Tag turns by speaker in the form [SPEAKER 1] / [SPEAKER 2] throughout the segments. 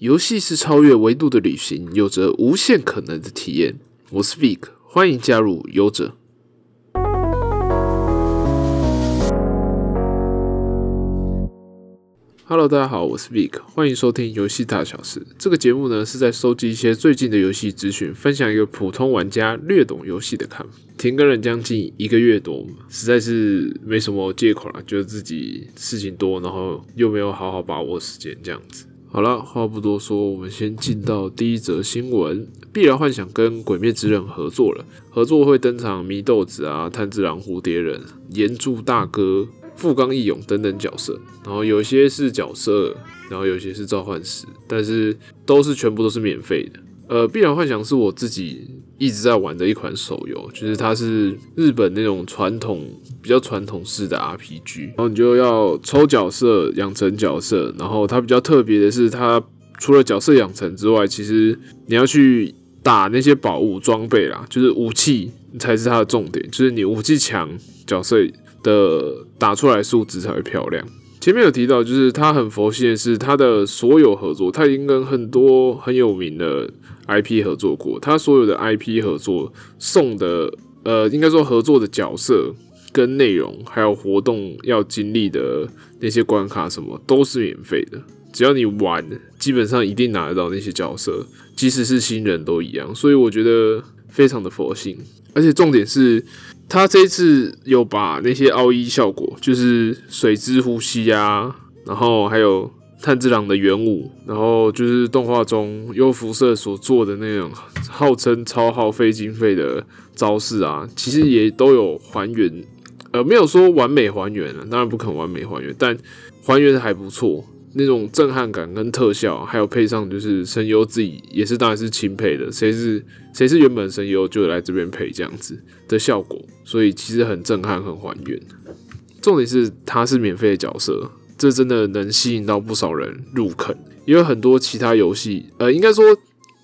[SPEAKER 1] 游戏是超越维度的旅行，有着无限可能的体验。我是 Vic，欢迎加入游者。Hello，大家好，我是 Vic，欢迎收听游戏大小事。这个节目呢是在收集一些最近的游戏资讯，分享一个普通玩家略懂游戏的看法。停更了将近一个月多，实在是没什么借口了，觉得自己事情多，然后又没有好好把握时间，这样子。好了，话不多说，我们先进到第一则新闻。必然幻想跟《鬼灭之刃》合作了，合作会登场祢豆子啊、炭治郎、蝴蝶人、岩柱大哥、富冈义勇等等角色。然后有些是角色，然后有些是召唤师，但是都是全部都是免费的。呃，必然幻想是我自己一直在玩的一款手游，就是它是日本那种传统比较传统式的 RPG，然后你就要抽角色养成角色，然后它比较特别的是，它除了角色养成之外，其实你要去打那些宝物装备啦，就是武器才是它的重点，就是你武器强，角色的打出来数值才会漂亮。前面有提到，就是他很佛系的是他的所有合作，他已经跟很多很有名的 IP 合作过。他所有的 IP 合作送的，呃，应该说合作的角色跟内容，还有活动要经历的那些关卡什么，都是免费的。只要你玩，基本上一定拿得到那些角色，即使是新人都一样。所以我觉得非常的佛性，而且重点是。他这次有把那些奥义效果，就是水之呼吸啊，然后还有炭治郎的元武，然后就是动画中优辐射所做的那种号称超耗费经费的招式啊，其实也都有还原，呃，没有说完美还原了，当然不可能完美还原，但还原的还不错。那种震撼感跟特效，还有配上就是声优自己也是当然是钦佩的，谁是谁是原本声优就来这边配这样子的效果，所以其实很震撼很还原。重点是他是免费的角色，这真的能吸引到不少人入坑，因为很多其他游戏，呃，应该说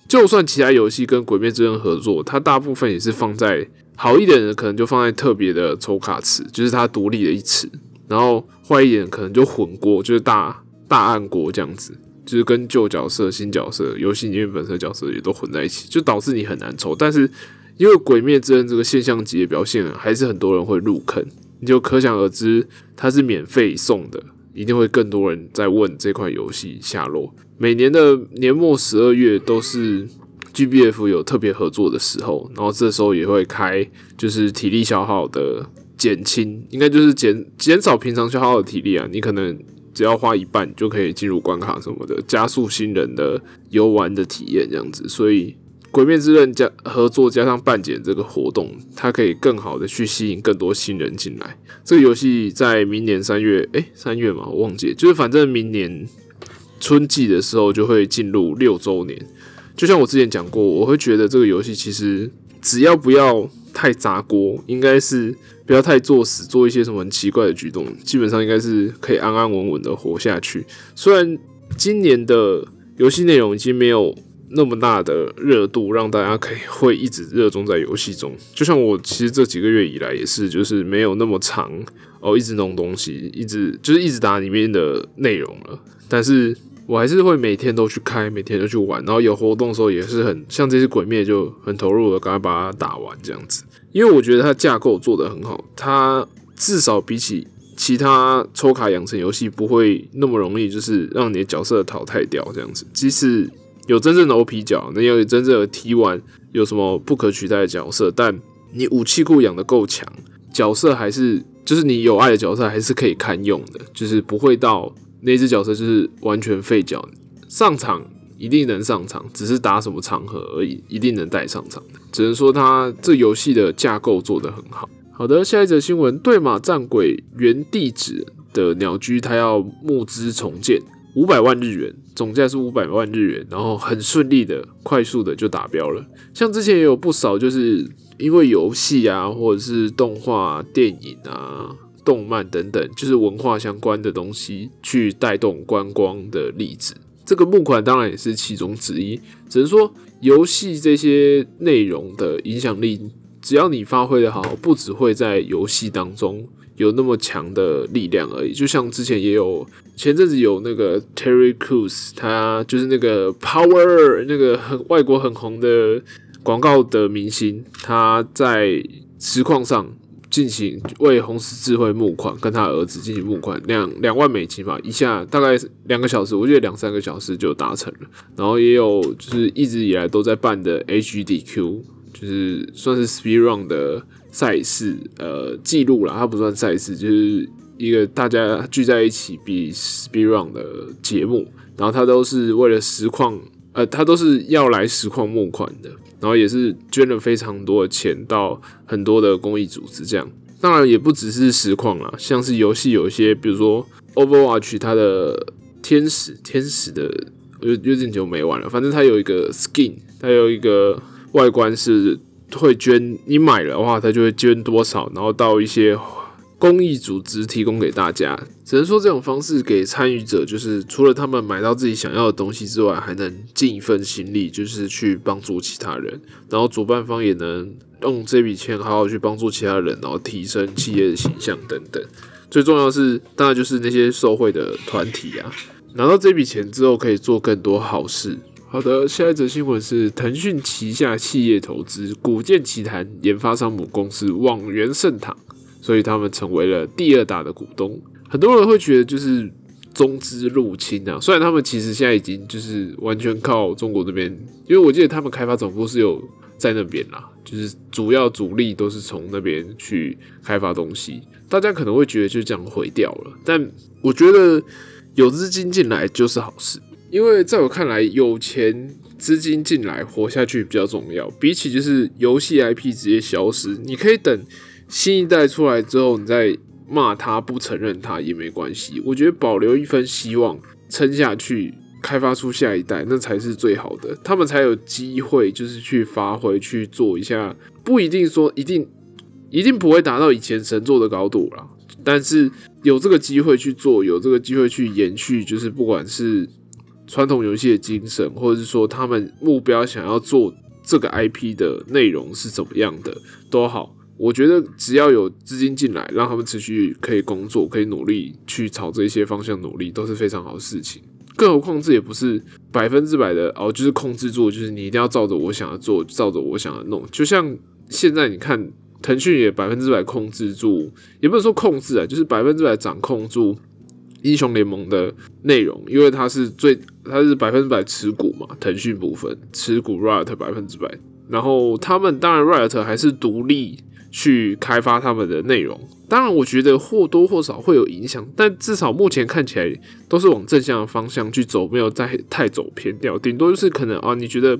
[SPEAKER 1] 就算其他游戏跟《鬼灭之刃》合作，它大部分也是放在好一点的可能就放在特别的抽卡池，就是它独立的一池，然后坏一点可能就混过，就是大。大暗国这样子，就是跟旧角色、新角色、游戏里面本身角色也都混在一起，就导致你很难抽。但是因为《鬼灭之刃》这个现象级的表现，还是很多人会入坑，你就可想而知，它是免费送的，一定会更多人在问这款游戏下落。每年的年末十二月都是 GBF 有特别合作的时候，然后这时候也会开，就是体力消耗的减轻，应该就是减减少平常消耗的体力啊，你可能。只要花一半就可以进入关卡什么的，加速新人的游玩的体验，这样子。所以《鬼灭之刃》加合作加上半减这个活动，它可以更好的去吸引更多新人进来。这个游戏在明年三月，诶，三月嘛，我忘记，就是反正明年春季的时候就会进入六周年。就像我之前讲过，我会觉得这个游戏其实只要不要太砸锅，应该是。不要太作死，做一些什么很奇怪的举动，基本上应该是可以安安稳稳的活下去。虽然今年的游戏内容已经没有那么大的热度，让大家可以会一直热衷在游戏中。就像我其实这几个月以来也是，就是没有那么长哦，一直弄东西，一直就是一直打里面的内容了。但是我还是会每天都去开，每天都去玩，然后有活动的时候也是很像这只鬼灭就很投入的，赶快把它打完这样子。因为我觉得它架构做得很好，它至少比起其他抽卡养成游戏不会那么容易，就是让你的角色淘汰掉这样子。即使有真正的 OP 角，能有真正的 T 完有什么不可取代的角色，但你武器库养的够强，角色还是就是你有爱的角色还是可以堪用的，就是不会到那只角色就是完全废角上场。一定能上场，只是打什么场合而已，一定能带上场。只能说他这游戏的架构做得很好。好的，下一则新闻：对马战鬼原地址的鸟居，他要募资重建，五百万日元，总价是五百万日元，然后很顺利的、快速的就达标了。像之前也有不少，就是因为游戏啊，或者是动画、电影啊、动漫等等，就是文化相关的东西去带动观光的例子。这个募款当然也是其中之一，只能说游戏这些内容的影响力只要你发挥的好，不只会在游戏当中有那么强的力量而已。就像之前也有前阵子有那个 Terry Crews，他就是那个 Power 那个很外国很红的广告的明星，他在实况上。进行为红十字会募款，跟他儿子进行募款，两两万美金吧，一下大概两个小时，我觉得两三个小时就达成了。然后也有就是一直以来都在办的 HDQ，就是算是 Speed Run 的赛事，呃，记录了，它不算赛事，就是一个大家聚在一起比 Speed Run 的节目。然后他都是为了实况，呃，他都是要来实况募款的。然后也是捐了非常多的钱到很多的公益组织，这样当然也不只是实况啦，像是游戏有一些，比如说 Overwatch 它的天使天使的有有点久没玩了，反正它有一个 skin，它有一个外观是会捐，你买了的话它就会捐多少，然后到一些。公益组织提供给大家，只能说这种方式给参与者，就是除了他们买到自己想要的东西之外，还能尽一份心力，就是去帮助其他人。然后主办方也能用这笔钱好好去帮助其他人，然后提升企业的形象等等。最重要是，当然就是那些受贿的团体啊，拿到这笔钱之后可以做更多好事。好的，下一则新闻是腾讯旗下企业投资古剑奇谭研发商母公司网元盛唐。所以他们成为了第二大的股东。很多人会觉得就是中资入侵啊，虽然他们其实现在已经就是完全靠中国这边，因为我记得他们开发总部是有在那边啦，就是主要主力都是从那边去开发东西。大家可能会觉得就这样毁掉了，但我觉得有资金进来就是好事，因为在我看来，有钱资金进来活下去比较重要，比起就是游戏 IP 直接消失，你可以等。新一代出来之后，你再骂他不承认他也没关系。我觉得保留一份希望，撑下去，开发出下一代，那才是最好的。他们才有机会，就是去发挥，去做一下。不一定说一定，一定不会达到以前神作的高度啦。但是有这个机会去做，有这个机会去延续，就是不管是传统游戏的精神，或者是说他们目标想要做这个 IP 的内容是怎么样的，都好。我觉得只要有资金进来，让他们持续可以工作，可以努力去朝这些方向努力，都是非常好的事情。更何况这也不是百分之百的哦，就是控制住，就是你一定要照着我想要做，照着我想要弄。就像现在你看，腾讯也百分之百控制住，也不能说控制啊，就是百分之百掌控住英雄联盟的内容，因为它是最，它是百分之百持股嘛，腾讯部分持股 Riot 百分之百，然后他们当然 Riot 还是独立。去开发他们的内容，当然我觉得或多或少会有影响，但至少目前看起来都是往正向的方向去走，没有再太走偏掉。顶多就是可能啊，你觉得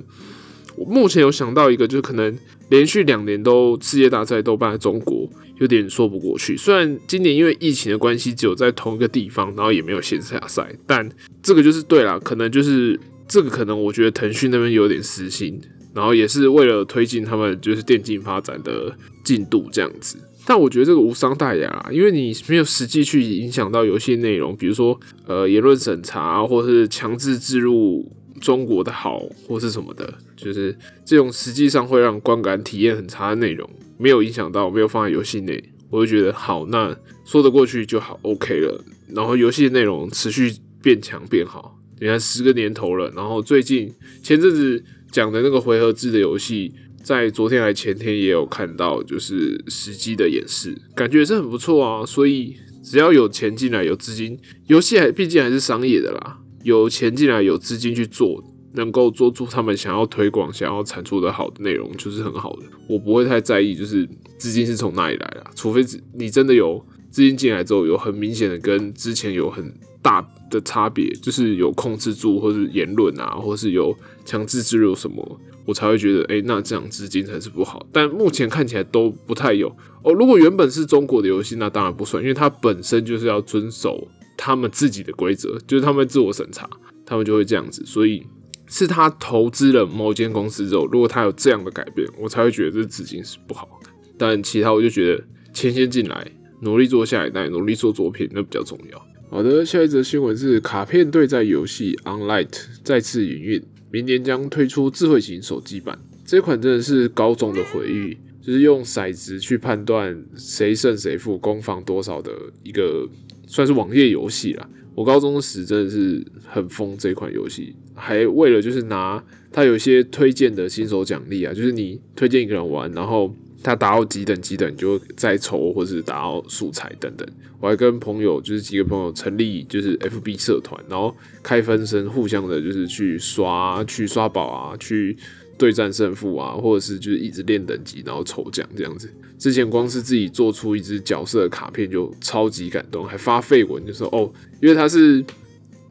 [SPEAKER 1] 我目前有想到一个，就是可能连续两年都世界大赛都办在中国，有点说不过去。虽然今年因为疫情的关系，只有在同一个地方，然后也没有线下赛，但这个就是对了，可能就是这个可能我觉得腾讯那边有点私心。然后也是为了推进他们就是电竞发展的进度这样子，但我觉得这个无伤大雅，因为你没有实际去影响到游戏内容，比如说呃言论审查，或是强制置入中国的好或是什么的，就是这种实际上会让观感体验很差的内容，没有影响到，没有放在游戏内，我就觉得好，那说得过去就好，OK 了。然后游戏内容持续变强变好，你看十个年头了，然后最近前阵子。讲的那个回合制的游戏，在昨天还前天也有看到，就是实际的演示，感觉也是很不错啊。所以只要有钱进来，有资金，游戏还毕竟还是商业的啦，有钱进来，有资金去做，能够做出他们想要推广、想要产出的好的内容，就是很好的。我不会太在意，就是资金是从哪里来的，除非你真的有资金进来之后，有很明显的跟之前有很大的差别，就是有控制住，或是言论啊，或是有。强制植入什么，我才会觉得，哎，那这样资金才是不好。但目前看起来都不太有哦。如果原本是中国的游戏，那当然不算，因为它本身就是要遵守他们自己的规则，就是他们自我审查，他们就会这样子。所以是他投资了某间公司之后，如果他有这样的改变，我才会觉得这资金是不好的。但其他我就觉得钱先进来，努力做下一代，努力做作品，那比较重要。好的，下一则新闻是卡片对战游戏 Onlight 再次营运。明年将推出智慧型手机版，这款真的是高中的回忆。就是用骰子去判断谁胜谁负、攻防多少的一个算是网页游戏啦。我高中时真的是很疯这款游戏，还为了就是拿它有一些推荐的新手奖励啊，就是你推荐一个人玩，然后他达到几等几等，就再抽或是达到素材等等。我还跟朋友就是几个朋友成立就是 FB 社团，然后开分身，互相的就是去刷去刷宝啊，去对战胜负啊，或者是就是一直练等级，然后抽奖这样子。之前光是自己做出一只角色卡片就超级感动，还发废文就说哦，因为他是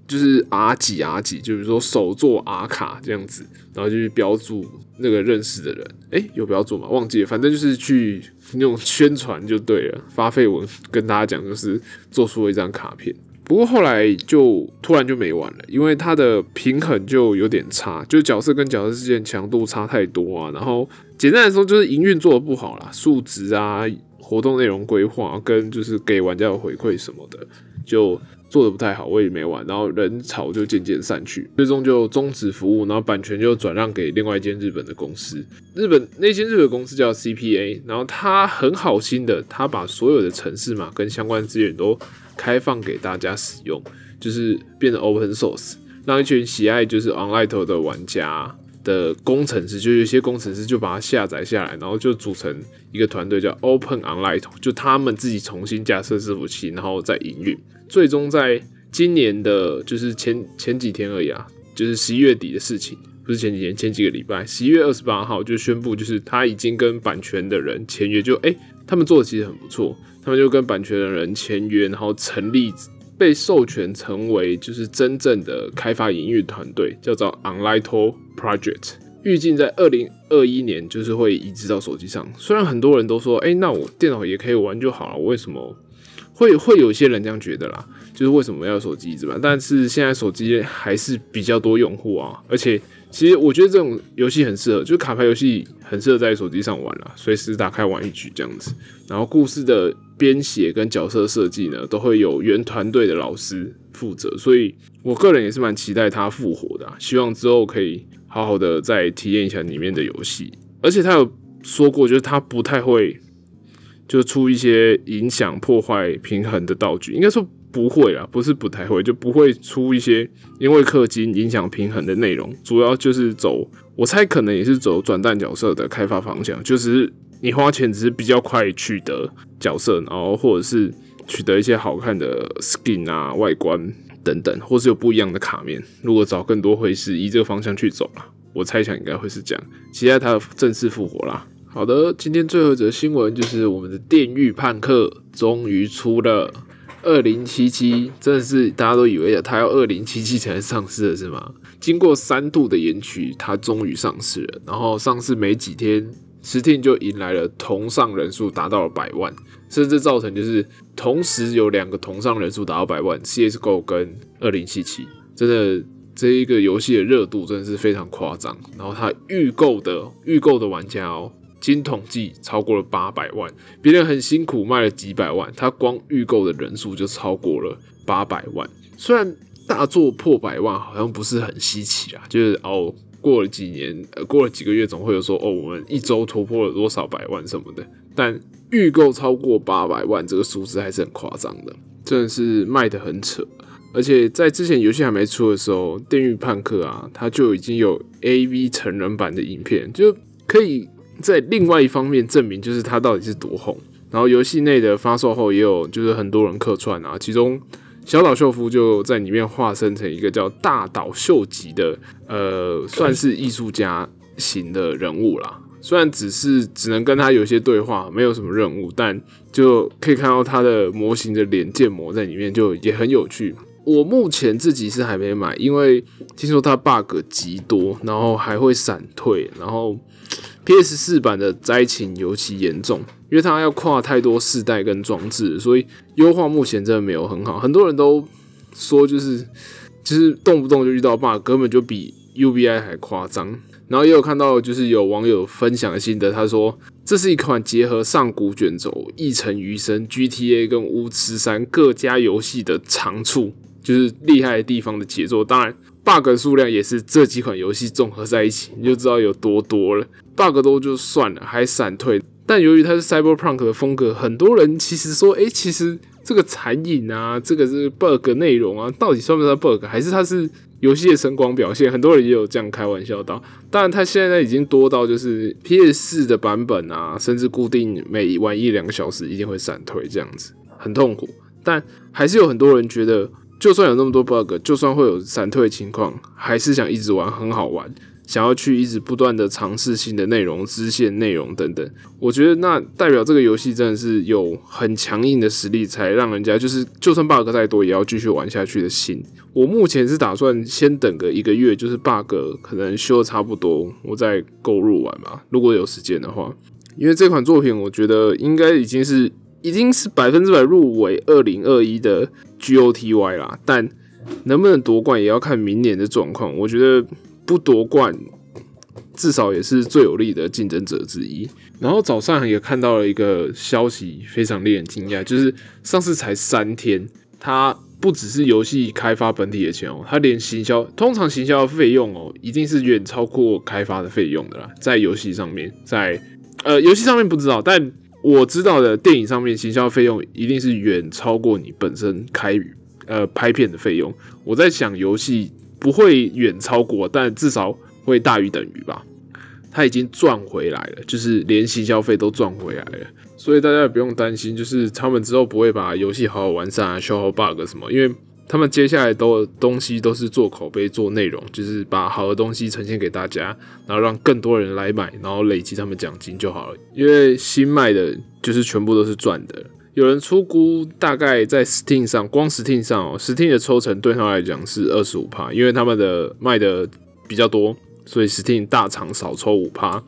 [SPEAKER 1] 就是 R 几 R 几，就比如说手做 R 卡这样子，然后就去标注那个认识的人，诶，有标注吗？忘记了，反正就是去那种宣传就对了，发绯闻跟大家讲，就是做出了一张卡片。不过后来就突然就没玩了，因为它的平衡就有点差，就角色跟角色之间强度差太多啊。然后简单来说就是营运做的不好啦，数值啊、活动内容规划跟就是给玩家的回馈什么的，就做的不太好，我也没玩。然后人潮就渐渐散去，最终就终止服务，然后版权就转让给另外一间日本的公司。日本那间日本公司叫 CPA，然后他很好心的，他把所有的城市嘛跟相关资源都。开放给大家使用，就是变成 open source，让一群喜爱就是 online 的玩家的工程师，就有些工程师就把它下载下来，然后就组成一个团队叫 Open Online，就他们自己重新架设伺服器，然后再营运。最终在今年的，就是前前几天而已啊，就是十一月底的事情，不是前几天，前几个礼拜，十一月二十八号就宣布，就是他已经跟版权的人签约，就哎，他们做的其实很不错。他们就跟版权的人签约，然后成立被授权成为就是真正的开发营运团队，叫做 Online Project。预计在二零二一年就是会移植到手机上。虽然很多人都说，哎，那我电脑也可以玩就好了，我为什么会会有一些人这样觉得啦？就是为什么要手机移植嘛？但是现在手机还是比较多用户啊，而且。其实我觉得这种游戏很适合，就卡牌游戏很适合在手机上玩啦，随时打开玩一局这样子。然后故事的编写跟角色设计呢，都会有原团队的老师负责，所以我个人也是蛮期待它复活的，希望之后可以好好的再体验一下里面的游戏。而且他有说过，就是他不太会就出一些影响破坏平衡的道具，应该说。不会啊，不是不太会，就不会出一些因为氪金影响平衡的内容。主要就是走，我猜可能也是走转蛋角色的开发方向，就是你花钱只是比较快取得角色，然后或者是取得一些好看的 skin 啊、外观等等，或是有不一样的卡面。如果找更多，会是以这个方向去走了。我猜想应该会是这样。期待它正式复活啦。好的，今天最后一则新闻就是我们的电狱判客终于出了。二零七七真的是大家都以为它要二零七七才上市的是吗？经过三度的延期，它终于上市了。然后上市没几天，Steam 就迎来了同上人数达到了百万，甚至造成就是同时有两个同上人数达到百万，CSGO 跟二零七七，真的这一个游戏的热度真的是非常夸张。然后它预购的预购的玩家哦。经统计超过了八百万，别人很辛苦卖了几百万，他光预购的人数就超过了八百万。虽然大作破百万好像不是很稀奇啊，就是哦过了几年，呃过了几个月总会有说哦我们一周突破了多少百万什么的，但预购超过八百万这个数字还是很夸张的，真的是卖的很扯。而且在之前游戏还没出的时候，《电狱判客》啊，它就已经有 A V 成人版的影片，就可以。在另外一方面证明，就是它到底是多红。然后游戏内的发售后，也有就是很多人客串啊，其中小岛秀夫就在里面化身成一个叫大岛秀吉的，呃，算是艺术家型的人物啦。虽然只是只能跟他有些对话，没有什么任务，但就可以看到他的模型的脸建模在里面，就也很有趣。我目前自己是还没买，因为听说它 bug 极多，然后还会闪退，然后。P.S. 四版的灾情尤其严重，因为它要跨太多世代跟装置，所以优化目前真的没有很好。很多人都说，就是就是动不动就遇到 bug，根本就比 U.B.I 还夸张。然后也有看到，就是有网友分享的心得，他说这是一款结合上古卷轴、一城余生、G.T.A 跟巫师三各家游戏的长处，就是厉害的地方的杰作。当然，bug 数量也是这几款游戏综合在一起，你就知道有多多了。bug 多就算了，还闪退，但由于它是 Cyberpunk 的风格，很多人其实说，哎，其实这个残影啊，这个是 bug 内容啊，到底算不算 bug，还是它是游戏的声光表现？很多人也有这样开玩笑到。当然，它现在已经多到就是 PS 四的版本啊，甚至固定每玩一两个小时一定会闪退这样子，很痛苦。但还是有很多人觉得，就算有那么多 bug，就算会有闪退情况，还是想一直玩，很好玩。想要去一直不断的尝试新的内容、支线内容等等，我觉得那代表这个游戏真的是有很强硬的实力，才让人家就是就算 bug 再多，也要继续玩下去的心。我目前是打算先等个一个月，就是 bug 可能修的差不多，我再购入玩吧。如果有时间的话，因为这款作品我觉得应该已经是已经是百分之百入围二零二一的 GOTY 啦，但能不能夺冠也要看明年的状况。我觉得。不夺冠，至少也是最有力的竞争者之一。然后早上也看到了一个消息，非常令人惊讶，就是上市才三天，它不只是游戏开发本体的钱哦，它连行销，通常行销的费用哦，一定是远超过开发的费用的啦。在游戏上面，在呃游戏上面不知道，但我知道的电影上面行销费用一定是远超过你本身开呃拍片的费用。我在想游戏。不会远超过，但至少会大于等于吧。他已经赚回来了，就是连行消费都赚回来了，所以大家也不用担心，就是他们之后不会把游戏好好完善啊，消耗 bug 什么，因为他们接下来都东西都是做口碑、做内容，就是把好的东西呈现给大家，然后让更多人来买，然后累积他们奖金就好了。因为新卖的就是全部都是赚的。有人出估，大概在 Steam 上，光 Steam 上哦，Steam 的抽成对他来讲是二十五趴，因为他们的卖的比较多，所以 Steam 大厂少抽五趴，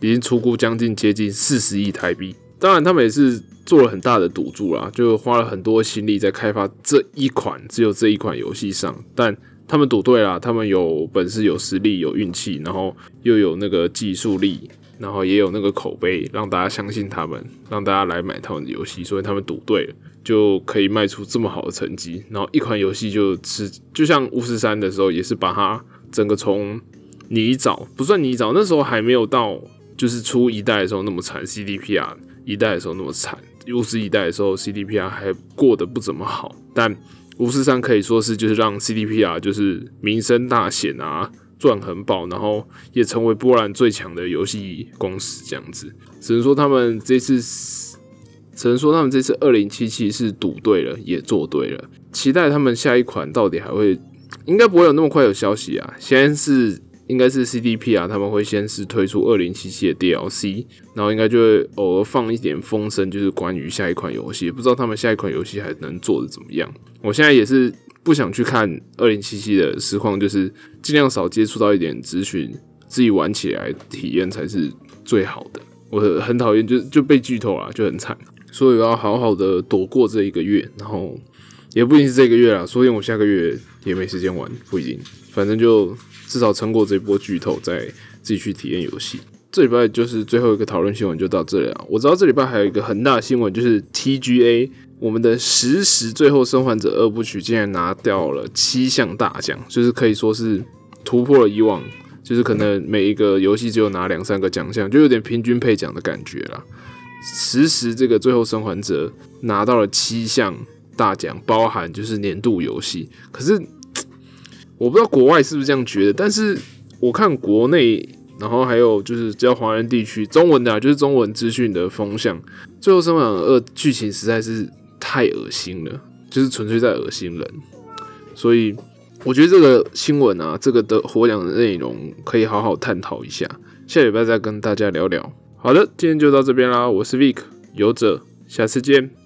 [SPEAKER 1] 已经出估将近接近四十亿台币。当然，他们也是做了很大的赌注啦，就花了很多心力在开发这一款只有这一款游戏上，但他们赌对了，他们有本事、有实力、有运气，然后又有那个技术力。然后也有那个口碑，让大家相信他们，让大家来买他们的游戏，所以他们赌对了，就可以卖出这么好的成绩。然后一款游戏就是就像巫师三的时候，也是把它整个从泥沼不算泥沼，那时候还没有到就是出一代的时候那么惨，CDPR 一代的时候那么惨，巫师一代的时候 CDPR 还过得不怎么好，但巫师三可以说是就是让 CDPR 就是名声大显啊。赚很饱，然后也成为波兰最强的游戏公司，这样子，只能说他们这次，只能说他们这次二零七七是赌对了，也做对了。期待他们下一款到底还会，应该不会有那么快有消息啊。先是应该是 CDP 啊，他们会先是推出二零七七的 DLC，然后应该就会偶尔放一点风声，就是关于下一款游戏，不知道他们下一款游戏还能做的怎么样。我现在也是。不想去看二零七七的实况，就是尽量少接触到一点资讯，自己玩起来体验才是最好的。我很讨厌就就被剧透了，就很惨，所以我要好好的躲过这一个月，然后也不一定是这个月啦，说不定我下个月也没时间玩，不一定。反正就至少撑过这波剧透，再自己去体验游戏。这礼拜就是最后一个讨论新闻，就到这里了。我知道这礼拜还有一个很大的新闻，就是 TGA。我们的实时最后生还者二部曲竟然拿掉了七项大奖，就是可以说是突破了以往，就是可能每一个游戏只有拿两三个奖项，就有点平均配奖的感觉啦。实时这个最后生还者拿到了七项大奖，包含就是年度游戏。可是我不知道国外是不是这样觉得，但是我看国内，然后还有就是只要华人地区中文的，就是中文资讯的风向，最后生还者二剧情实在是。太恶心了，就是纯粹在恶心人，所以我觉得这个新闻啊，这个的获奖的内容可以好好探讨一下，下礼拜再跟大家聊聊。好的，今天就到这边啦，我是 Vic 游者，下次见。